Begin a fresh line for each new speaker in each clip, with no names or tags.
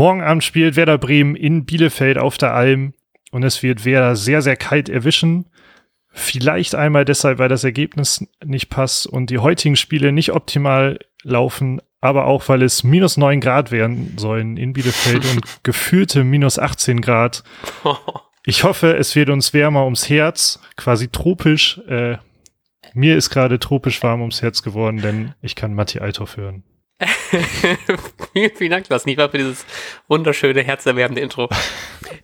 morgen Abend spielt Werder Bremen in Bielefeld auf der Alm und es wird Werder sehr, sehr kalt erwischen. Vielleicht einmal deshalb, weil das Ergebnis nicht passt und die heutigen Spiele nicht optimal laufen, aber auch, weil es minus neun Grad werden sollen in Bielefeld und gefühlte minus 18 Grad. Ich hoffe, es wird uns wärmer ums Herz, quasi tropisch. Äh, mir ist gerade tropisch warm ums Herz geworden, denn ich kann Matti Althoff hören.
vielen, vielen Dank, Lars Niefer, für dieses wunderschöne, herzerwärmende Intro.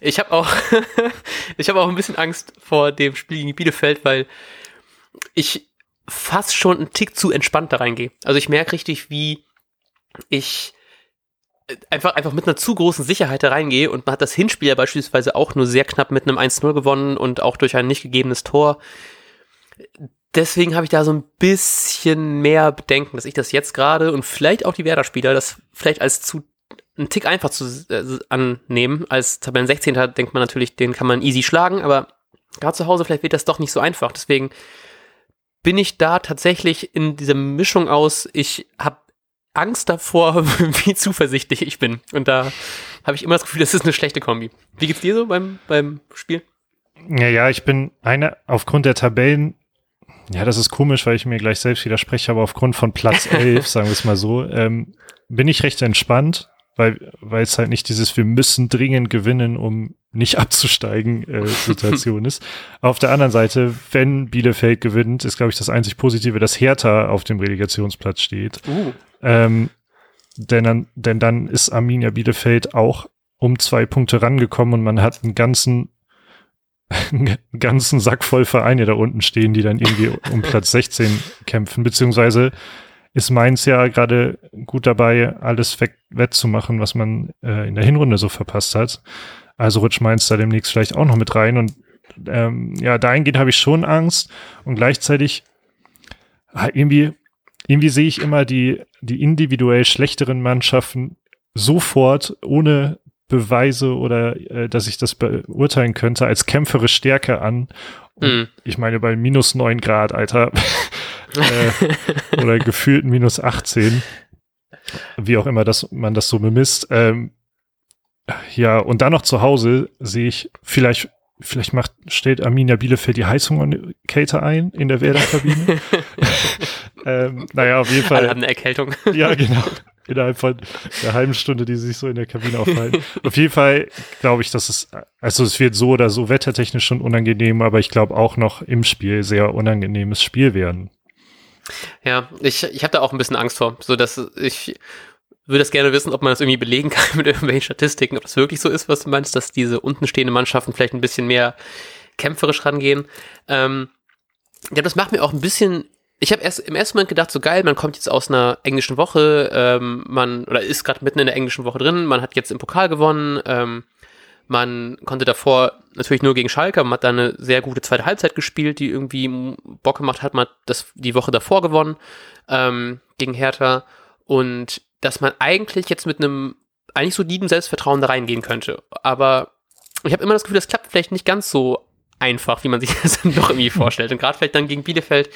Ich habe auch, ich habe auch ein bisschen Angst vor dem Spiel gegen Bielefeld, weil ich fast schon einen Tick zu entspannt da reingehe. Also ich merke richtig, wie ich einfach, einfach mit einer zu großen Sicherheit da reingehe und man hat das Hinspiel ja beispielsweise auch nur sehr knapp mit einem 1-0 gewonnen und auch durch ein nicht gegebenes Tor. Deswegen habe ich da so ein bisschen mehr Bedenken, dass ich das jetzt gerade und vielleicht auch die Werder-Spieler das vielleicht als zu ein Tick einfach zu äh, annehmen. Als Tabellen 16. denkt man natürlich, den kann man easy schlagen, aber gerade zu Hause vielleicht wird das doch nicht so einfach. Deswegen bin ich da tatsächlich in dieser Mischung aus, ich habe Angst davor, wie zuversichtlich ich bin. Und da habe ich immer das Gefühl, das ist eine schlechte Kombi. Wie geht's dir so beim, beim Spiel?
Ja, ja, ich bin eine, aufgrund der Tabellen, ja, das ist komisch, weil ich mir gleich selbst widerspreche, aber aufgrund von Platz 11, sagen wir es mal so, ähm, bin ich recht entspannt, weil, weil es halt nicht dieses, wir müssen dringend gewinnen, um nicht abzusteigen äh, Situation ist. Auf der anderen Seite, wenn Bielefeld gewinnt, ist, glaube ich, das einzig Positive, dass Hertha auf dem Relegationsplatz steht. Uh. Ähm, denn, dann, denn dann ist Arminia Bielefeld auch um zwei Punkte rangekommen und man hat einen ganzen einen ganzen Sack voll Vereine da unten stehen, die dann irgendwie um Platz 16 kämpfen, beziehungsweise ist Mainz ja gerade gut dabei, alles wettzumachen, was man äh, in der Hinrunde so verpasst hat. Also rutscht Mainz da demnächst vielleicht auch noch mit rein. Und ähm, ja, dahingehend habe ich schon Angst. Und gleichzeitig ah, irgendwie irgendwie sehe ich immer die, die individuell schlechteren Mannschaften sofort ohne Beweise oder äh, dass ich das beurteilen könnte, als kämpferisch stärker an. Mm. Ich meine, bei minus neun Grad, Alter, äh, oder gefühlt minus 18, wie auch immer das, man das so bemisst. Ähm, ja, und dann noch zu Hause sehe ich vielleicht Vielleicht macht, stellt Arminia Bielefeld die Heizung an Kälte ein in der Werder-Kabine. ähm, naja, auf jeden Fall.
Alle haben eine Erkältung.
ja, genau. Innerhalb von der halben Stunde, die sich so in der Kabine aufhalten. auf jeden Fall glaube ich, dass es, also es wird so oder so wettertechnisch schon unangenehm, aber ich glaube auch noch im Spiel sehr unangenehmes Spiel werden.
Ja, ich, ich habe da auch ein bisschen Angst vor, so dass ich würde das gerne wissen, ob man das irgendwie belegen kann mit irgendwelchen Statistiken, ob das wirklich so ist, was du meinst, dass diese unten stehenden Mannschaften vielleicht ein bisschen mehr kämpferisch rangehen. Ähm, ja, das macht mir auch ein bisschen. Ich habe erst im ersten Moment gedacht, so geil, man kommt jetzt aus einer englischen Woche, ähm, man oder ist gerade mitten in der englischen Woche drin, man hat jetzt im Pokal gewonnen, ähm, man konnte davor natürlich nur gegen Schalke, man hat da eine sehr gute zweite Halbzeit gespielt, die irgendwie Bock gemacht hat, man hat das die Woche davor gewonnen ähm, gegen Hertha und dass man eigentlich jetzt mit einem eigentlich soliden Selbstvertrauen da reingehen könnte. Aber ich habe immer das Gefühl, das klappt vielleicht nicht ganz so einfach, wie man sich das dann doch irgendwie vorstellt. Und gerade vielleicht dann gegen Bielefeld,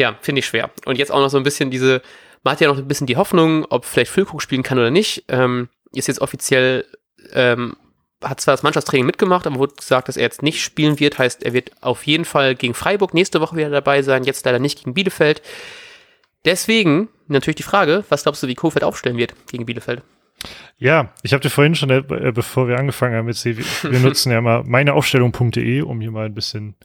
ja, finde ich schwer. Und jetzt auch noch so ein bisschen diese, man hat ja noch ein bisschen die Hoffnung, ob vielleicht Füllkrug spielen kann oder nicht. Ähm, ist jetzt offiziell, ähm, hat zwar das Mannschaftstraining mitgemacht, aber wurde gesagt, dass er jetzt nicht spielen wird. Heißt, er wird auf jeden Fall gegen Freiburg nächste Woche wieder dabei sein, jetzt leider nicht gegen Bielefeld. Deswegen natürlich die Frage, was glaubst du, wie Kofeld aufstellen wird gegen Bielefeld?
Ja, ich habe dir vorhin schon, äh, bevor wir angefangen haben, jetzt, wir, wir nutzen ja mal meineaufstellung.de, um hier mal ein bisschen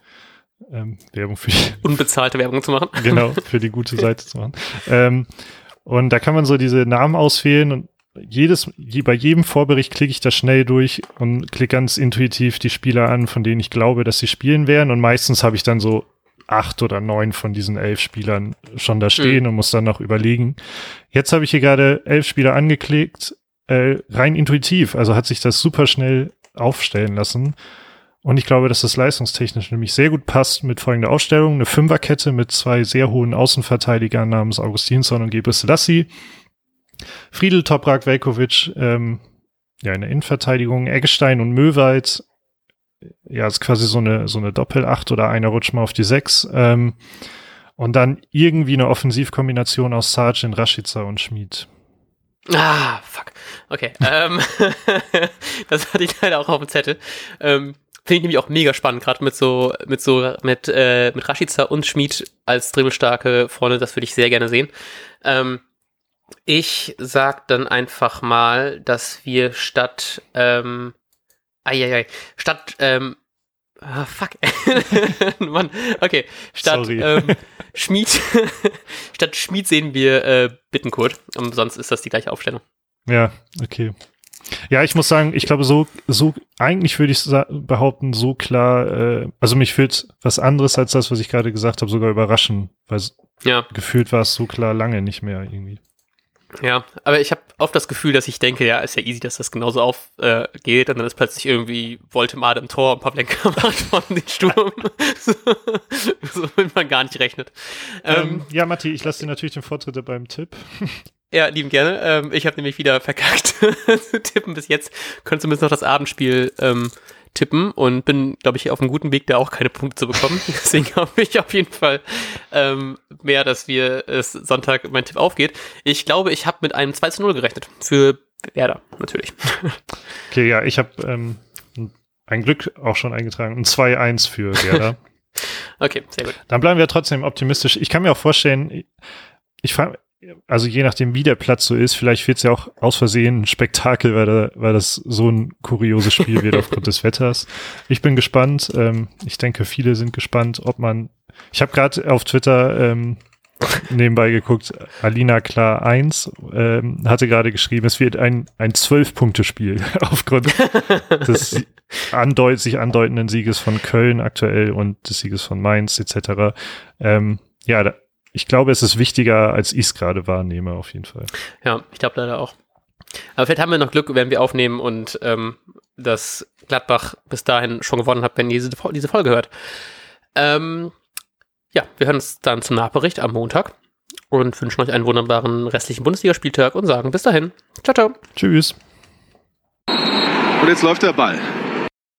ähm, Werbung für die
unbezahlte Werbung zu machen.
genau, für die gute Seite zu machen. Ähm, und da kann man so diese Namen auswählen und jedes, je, bei jedem Vorbericht klicke ich da schnell durch und klicke ganz intuitiv die Spieler an, von denen ich glaube, dass sie spielen werden. Und meistens habe ich dann so acht oder neun von diesen elf Spielern schon da stehen mhm. und muss dann noch überlegen. Jetzt habe ich hier gerade elf Spieler angeklickt, äh, rein intuitiv, also hat sich das super schnell aufstellen lassen. Und ich glaube, dass das leistungstechnisch nämlich sehr gut passt mit folgender Ausstellung. Eine Fünferkette mit zwei sehr hohen Außenverteidigern namens Augustinsson und Gebre Selassie. Friedel, Toprak, Velkovic, ähm, ja, in der Innenverteidigung, Eggestein und Möwald ja, ist quasi so eine, so eine Doppel-Acht oder einer rutscht mal auf die Sechs. Ähm, und dann irgendwie eine Offensivkombination aus Sargent, Rashica und Schmid.
Ah, fuck. Okay. ähm, das hatte ich leider auch auf dem Zettel. Ähm, Finde ich nämlich auch mega spannend, gerade mit so, mit so, mit, äh, mit Rashica und Schmid als dribbelstarke Freunde, das würde ich sehr gerne sehen. Ähm, ich sag dann einfach mal, dass wir statt, ähm, ai, statt, ähm, ah, fuck, Mann, okay, statt ähm, Schmied, statt Schmied sehen wir äh, Bittenkurt, und sonst ist das die gleiche Aufstellung.
Ja, okay. Ja, ich muss sagen, ich glaube, so, so, eigentlich würde ich behaupten, so klar, äh, also mich fühlt was anderes als das, was ich gerade gesagt habe, sogar überraschen, weil ja. gefühlt war es so klar lange nicht mehr irgendwie.
Ja, aber ich habe oft das Gefühl, dass ich denke, ja, ist ja easy, dass das genauso aufgeht äh, und dann ist plötzlich irgendwie Voltemade im Tor und Pavlenka macht von den Sturm. so, so will man gar nicht rechnet.
Ähm, ähm, ja, Matti, ich lasse dir natürlich den Vortritt beim Tipp.
Ja, lieben gerne. Ähm, ich habe nämlich wieder verkackt zu tippen bis jetzt. Könnte zumindest noch das Abendspiel ähm, tippen und bin, glaube ich, auf einem guten Weg, da auch keine Punkte zu bekommen. Deswegen hoffe ich auf jeden Fall ähm, mehr, dass wir es Sonntag mein Tipp aufgeht. Ich glaube, ich habe mit einem 2 zu 0 gerechnet. Für Werder, natürlich.
Okay, ja, ich habe ähm, ein Glück auch schon eingetragen. Ein 2-1 für Werder.
okay, sehr gut.
Dann bleiben wir trotzdem optimistisch. Ich kann mir auch vorstellen, ich frage also je nachdem, wie der Platz so ist, vielleicht wird es ja auch aus Versehen ein Spektakel, weil, da, weil das so ein kurioses Spiel wird aufgrund des Wetters. Ich bin gespannt. Ähm, ich denke, viele sind gespannt, ob man. Ich habe gerade auf Twitter ähm, nebenbei geguckt, Alina Klar 1 ähm, hatte gerade geschrieben, es wird ein, ein Zwölf-Punkte-Spiel aufgrund des andeut sich andeutenden Sieges von Köln aktuell und des Sieges von Mainz etc. Ähm, ja, da, ich glaube, es ist wichtiger, als ich es gerade wahrnehme, auf jeden Fall.
Ja, ich glaube leider auch. Aber vielleicht haben wir noch Glück, wenn wir aufnehmen und ähm, dass Gladbach bis dahin schon gewonnen hat, wenn ihr diese, diese Folge hört. Ähm, ja, wir hören uns dann zum Nachbericht am Montag und wünschen euch einen wunderbaren restlichen Bundesligaspieltag und sagen bis dahin. Ciao, ciao.
Tschüss.
Und jetzt läuft der Ball.